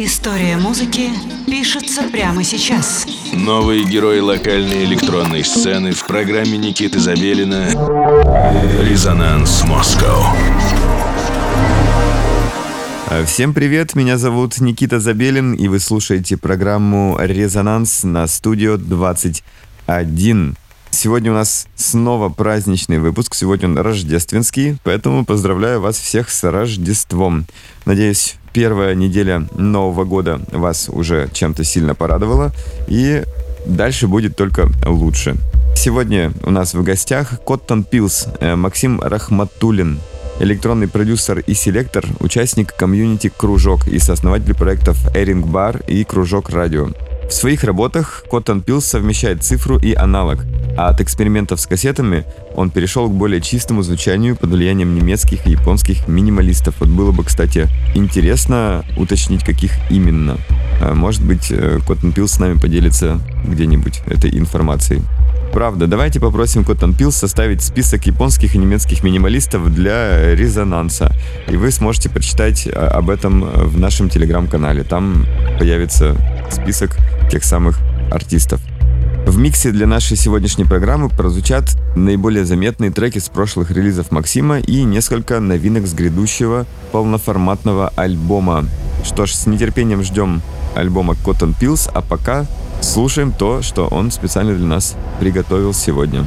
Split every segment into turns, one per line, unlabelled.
История музыки пишется прямо сейчас.
Новые герои локальной электронной сцены в программе Никиты Забелина «Резонанс Москва».
Всем привет, меня зовут Никита Забелин, и вы слушаете программу «Резонанс» на студио 21. Сегодня у нас снова праздничный выпуск, сегодня он рождественский, поэтому поздравляю вас всех с Рождеством. Надеюсь, первая неделя Нового года вас уже чем-то сильно порадовала, и дальше будет только лучше. Сегодня у нас в гостях Коттон Пилс, э, Максим Рахматулин, электронный продюсер и селектор, участник комьюнити «Кружок» и сооснователь проектов «Эринг Бар» и «Кружок Радио». В своих работах Cotton Pills совмещает цифру и аналог, а от экспериментов с кассетами он перешел к более чистому звучанию под влиянием немецких и японских минималистов. Вот было бы, кстати, интересно уточнить, каких именно. А может быть, э, Cotton Pills с нами поделится где-нибудь этой информацией. Правда, давайте попросим Cotton Pills составить список японских и немецких минималистов для резонанса. И вы сможете прочитать а, об этом в нашем телеграм-канале. Там появится список тех самых артистов. В миксе для нашей сегодняшней программы прозвучат наиболее заметные треки с прошлых релизов Максима и несколько новинок с грядущего полноформатного альбома. Что ж, с нетерпением ждем альбома Cotton Pills, а пока слушаем то, что он специально для нас приготовил сегодня.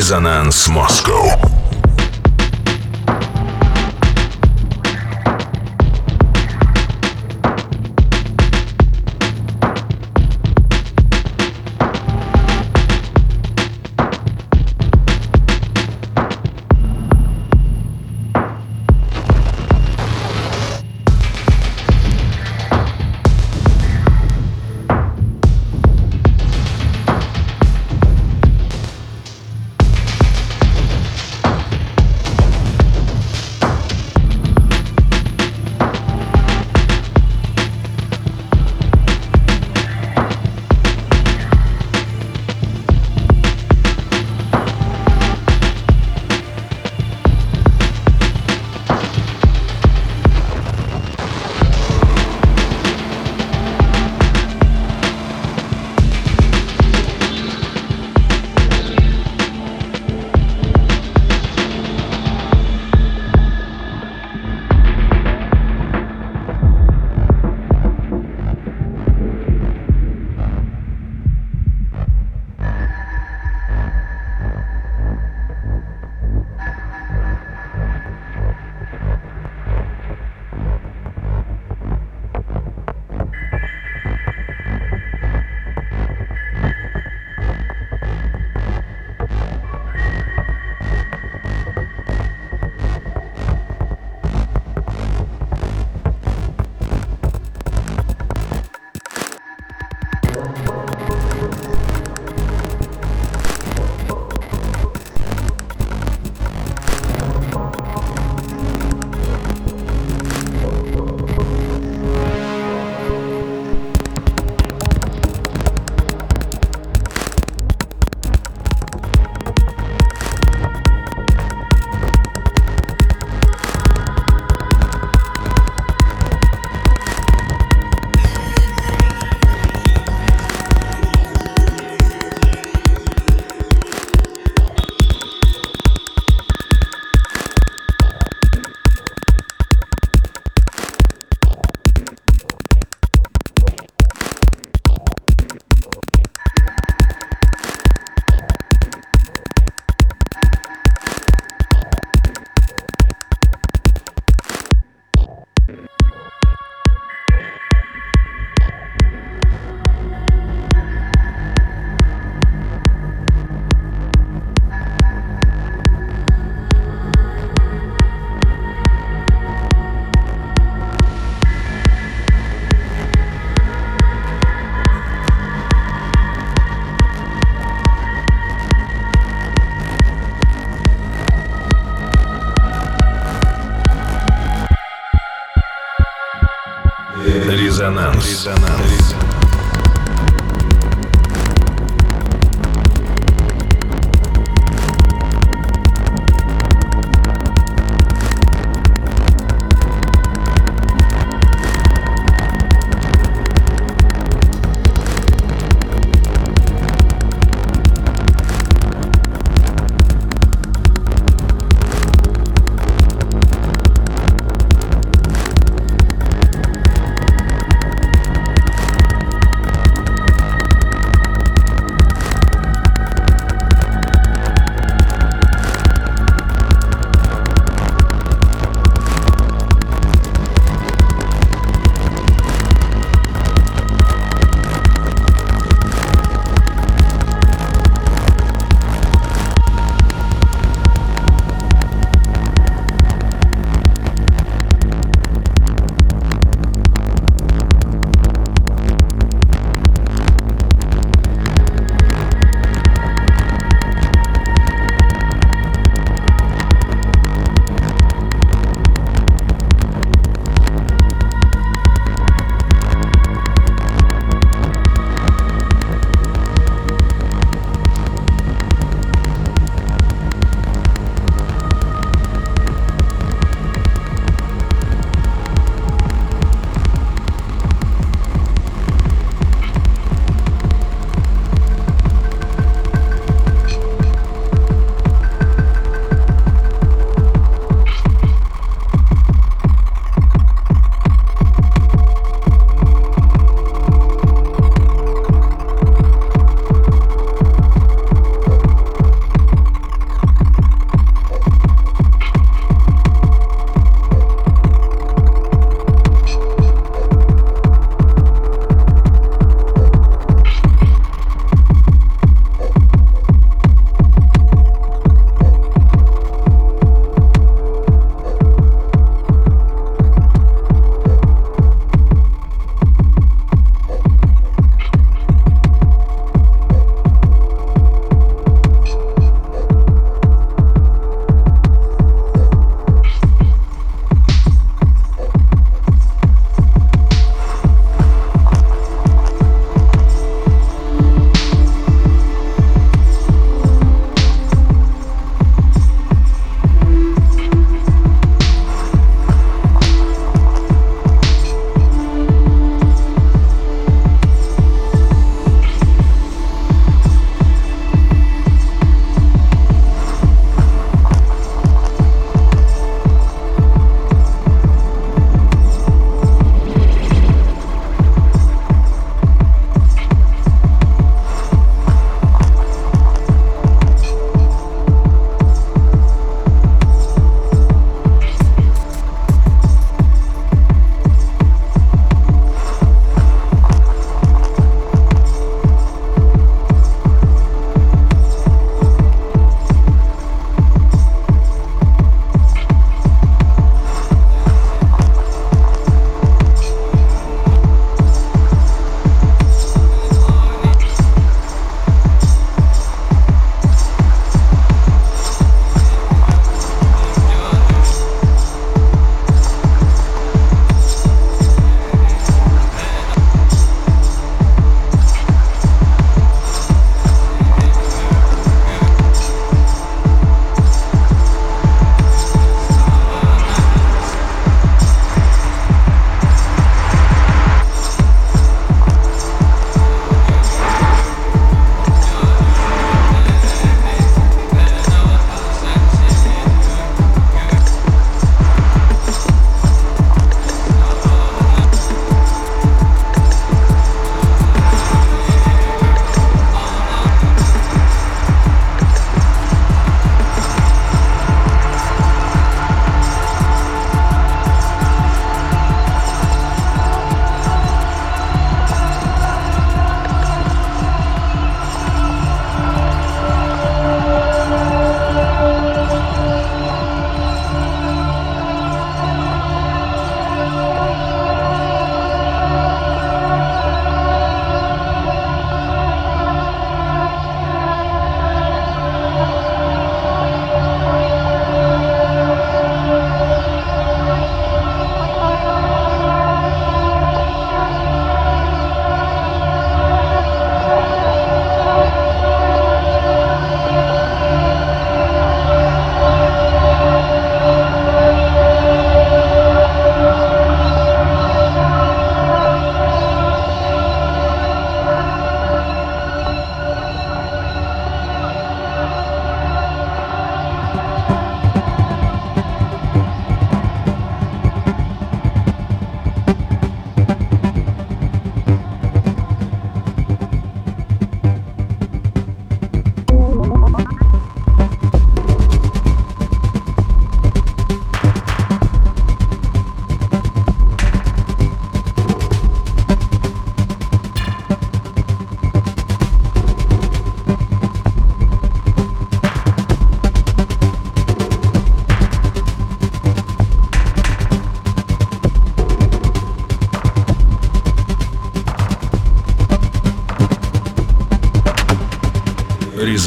Резонанс Москва. Резонанс.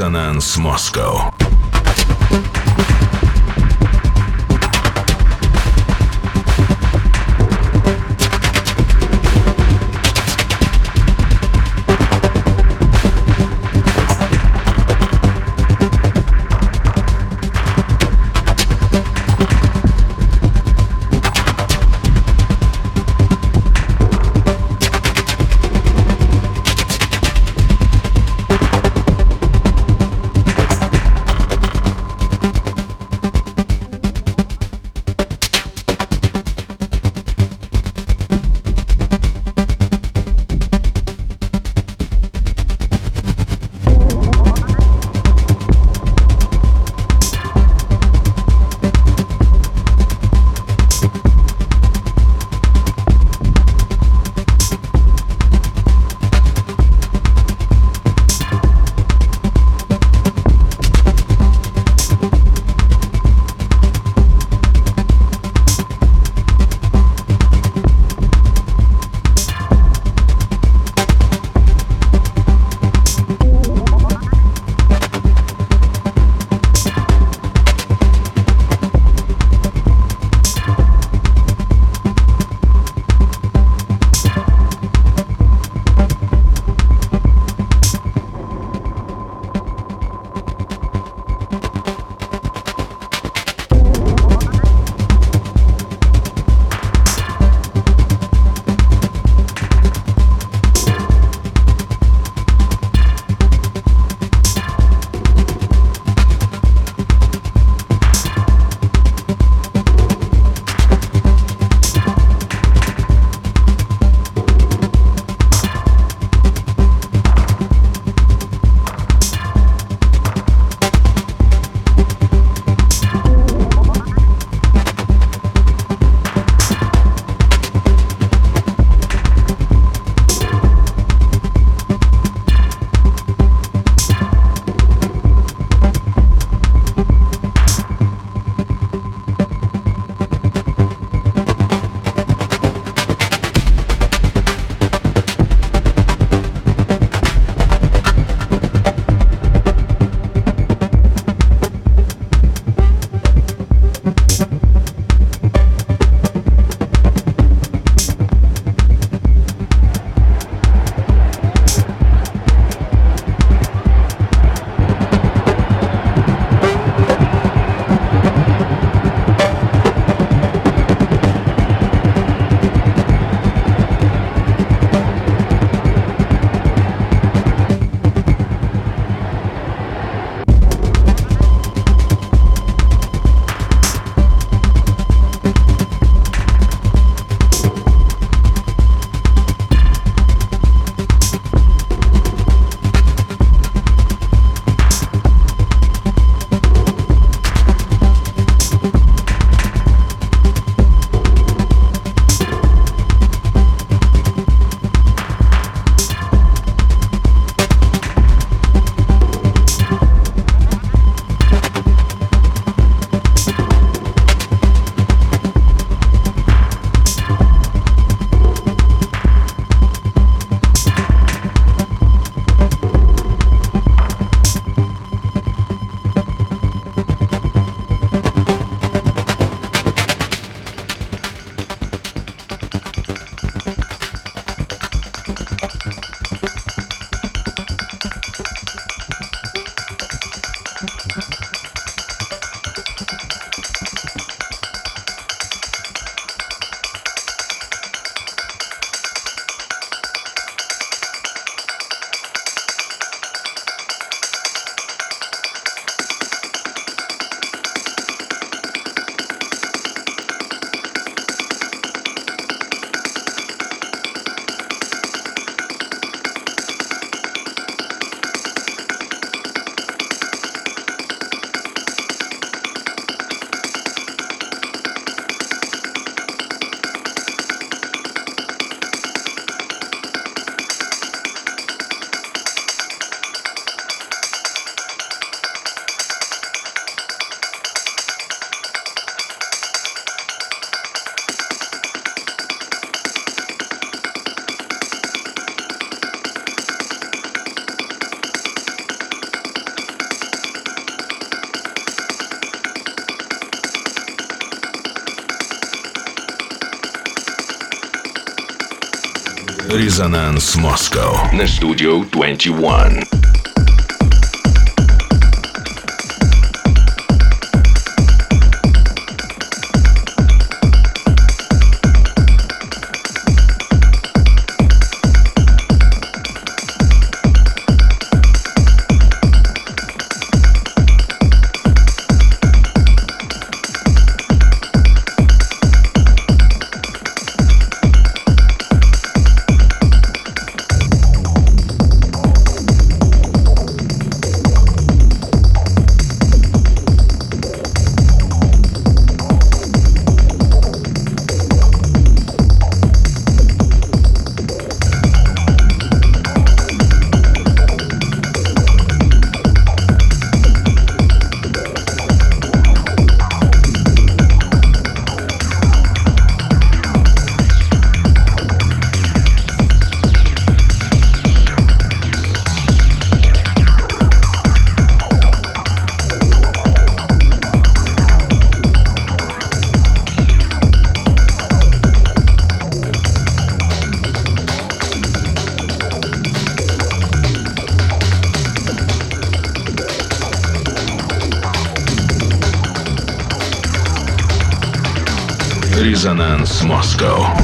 Резонанс. Резонанс Москва. Резонанс Москва на студию 21. Резонанс Москва.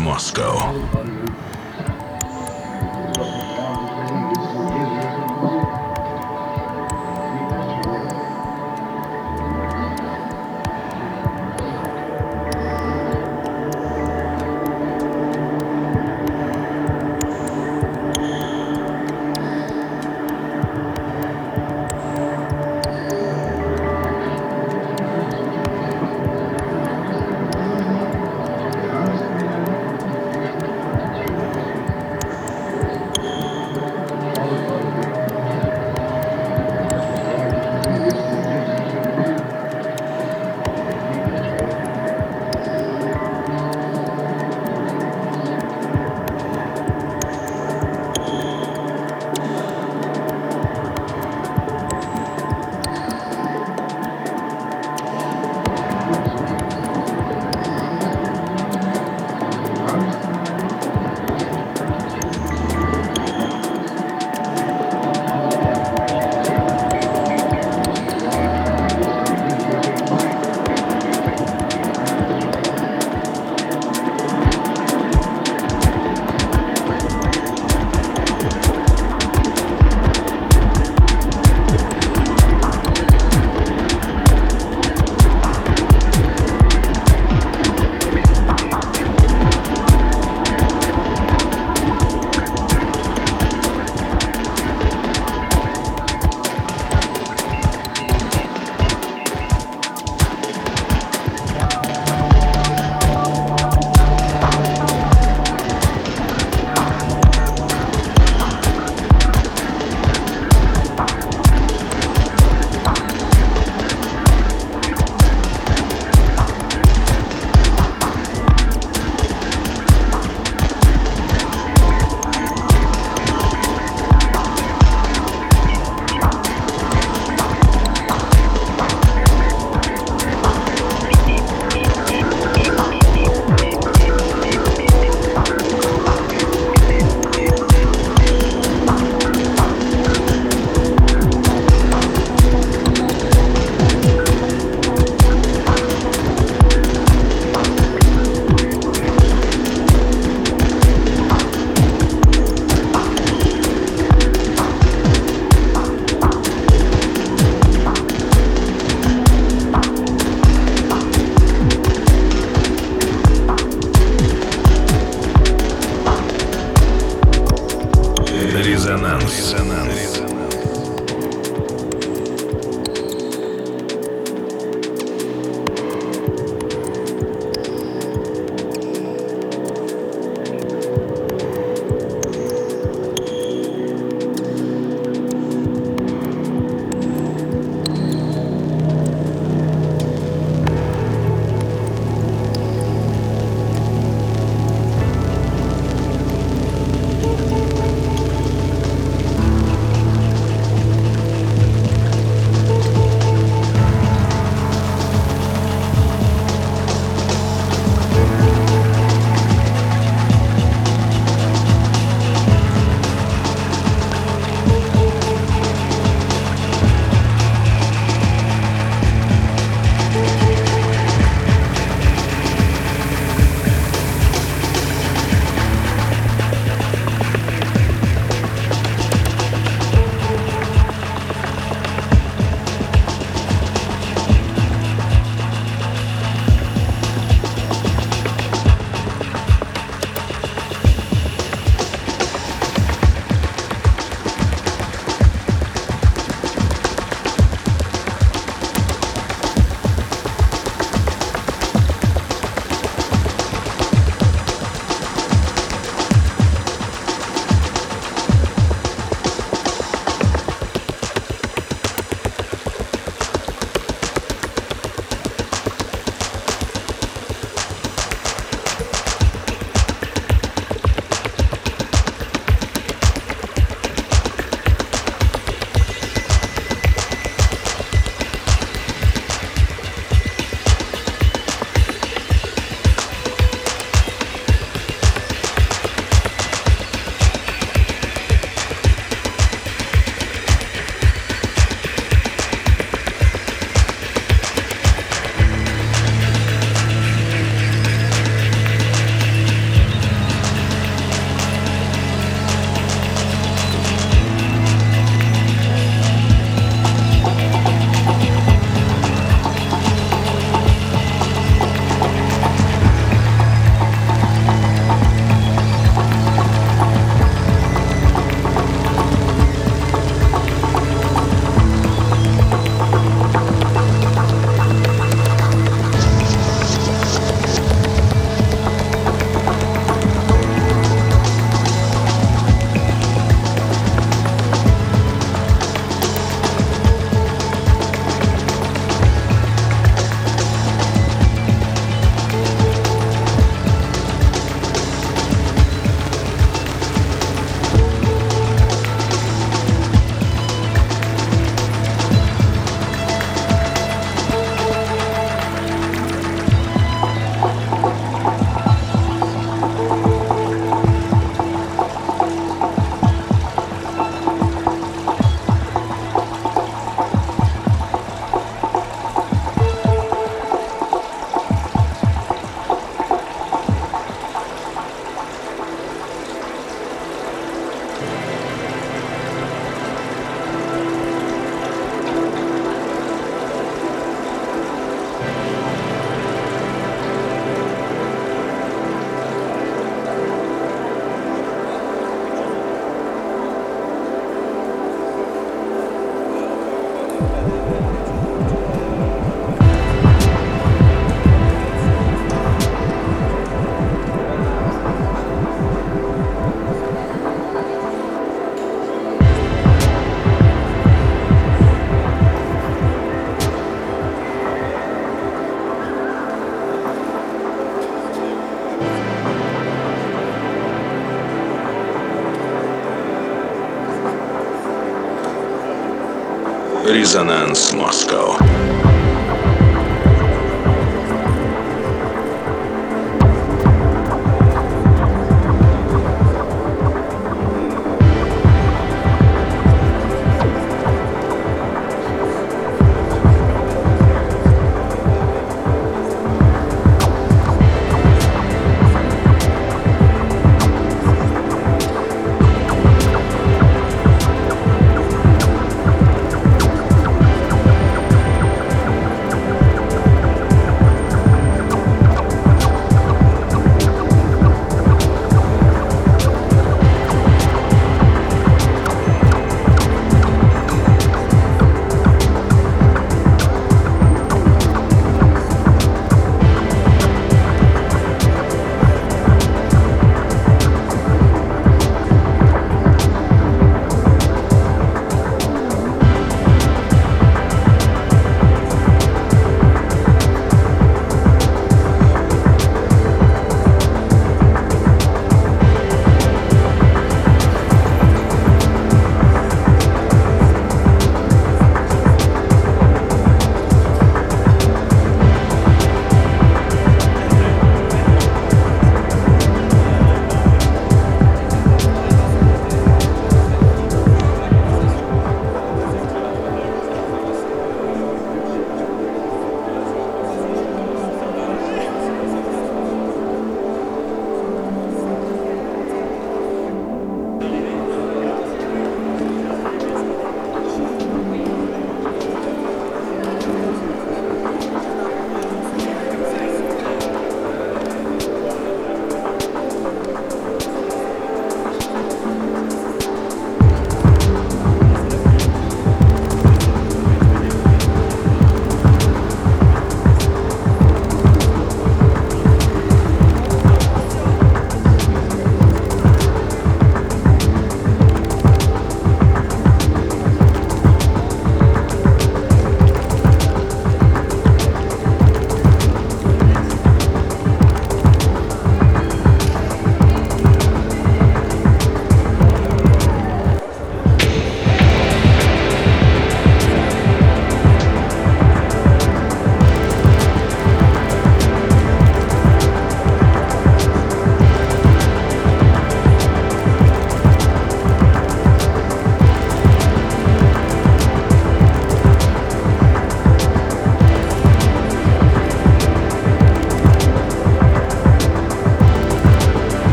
Резонанс Москва. Резонанс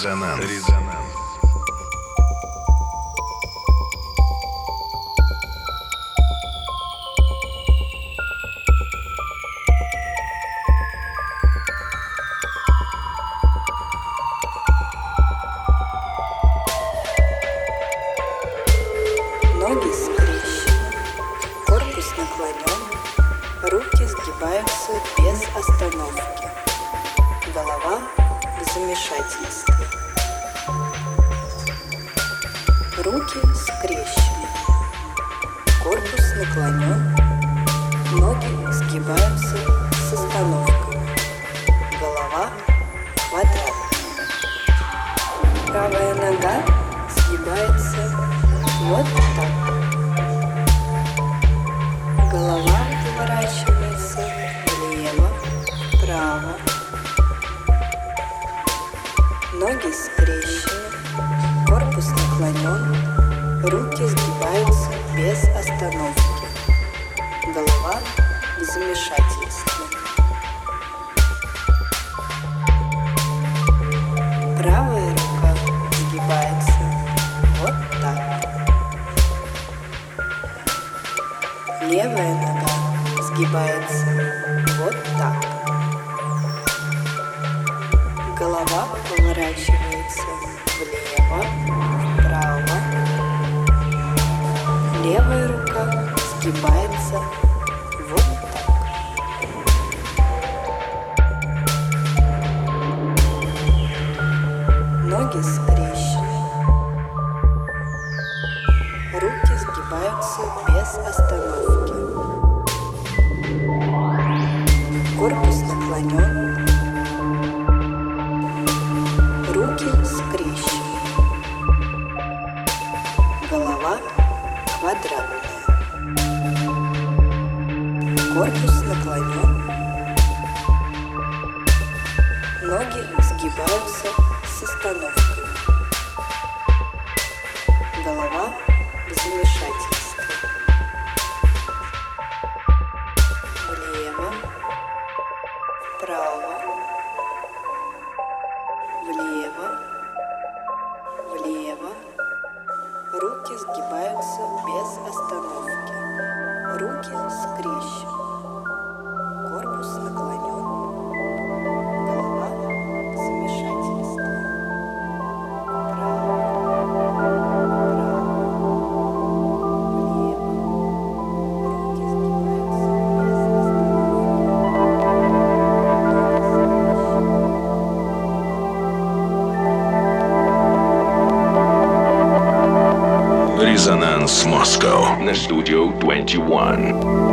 Резонанс. Резонанс.
поворачивается влево, вправо. Левая рука сгибается вот так. Ноги скрещены. Руки сгибаются без остановки. Корпус наклонен квадратная. Корпус наклонен. Ноги сгибаются с остановкой. Голова
взвышена. Moscow на Studio 21.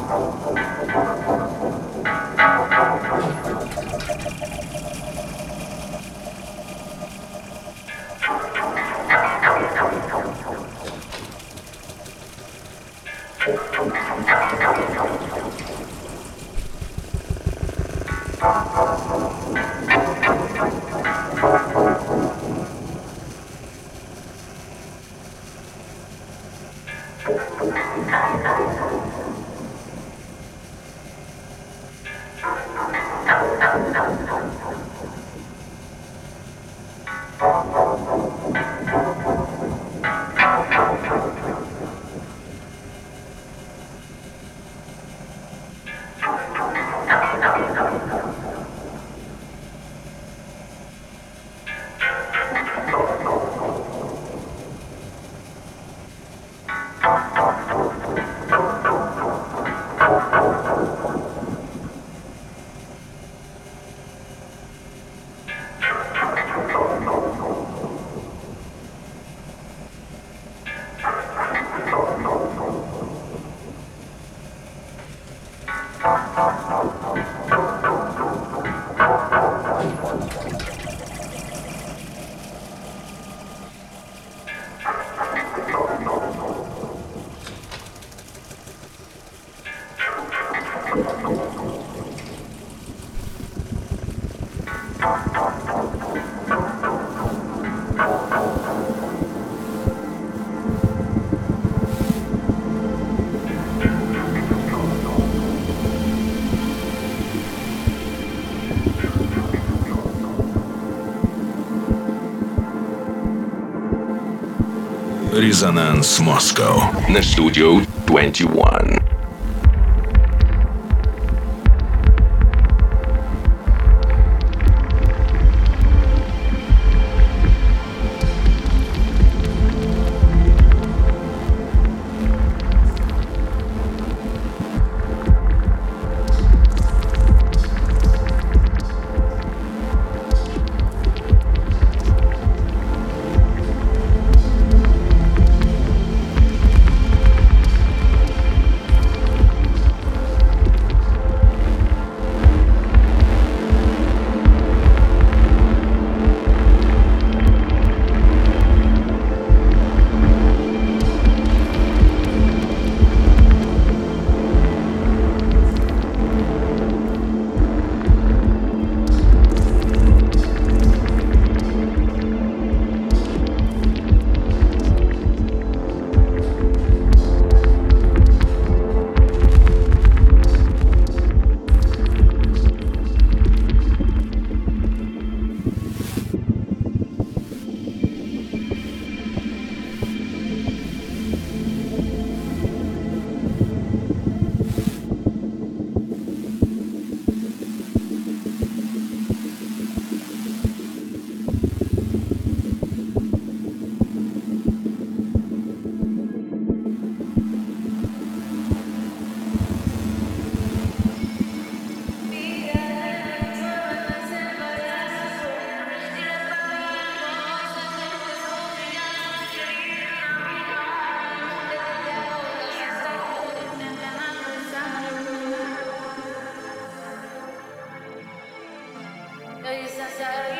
Thank you.
Резонанс Москва на студию 21. I'm sorry.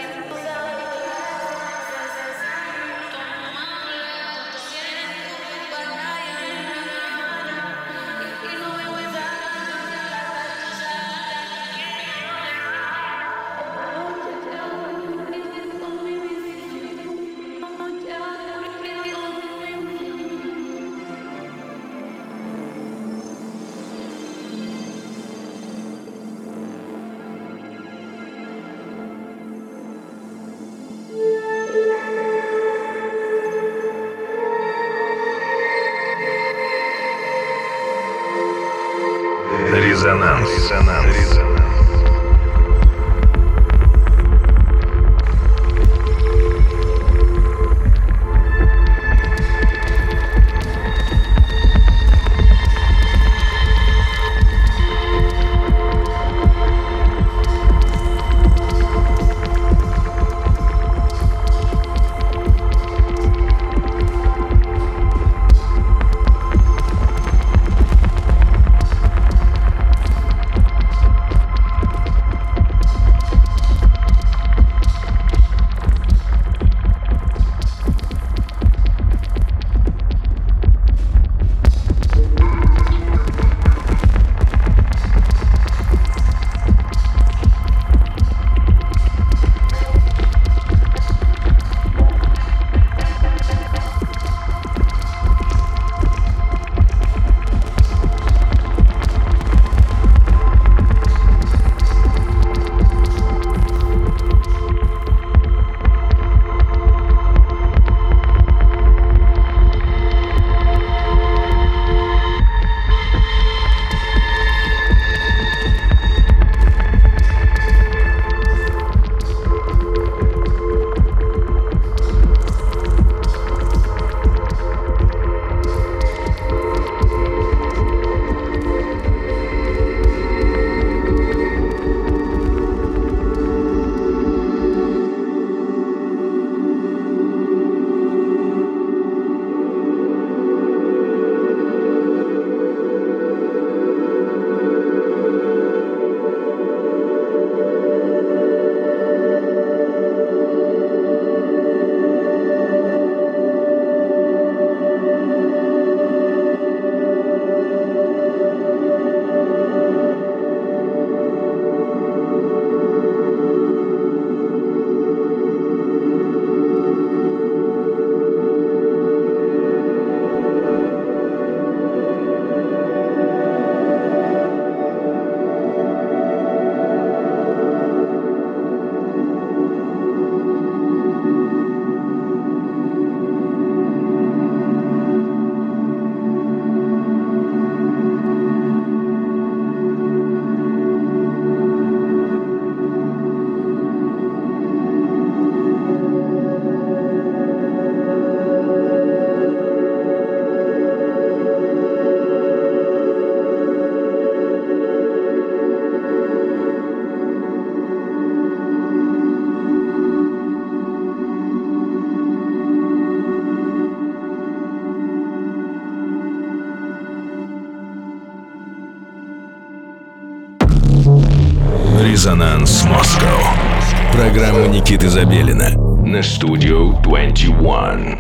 Резонанс. Резонанс. Резонанс Москва. Программа Никиты Забелина на Студио 21.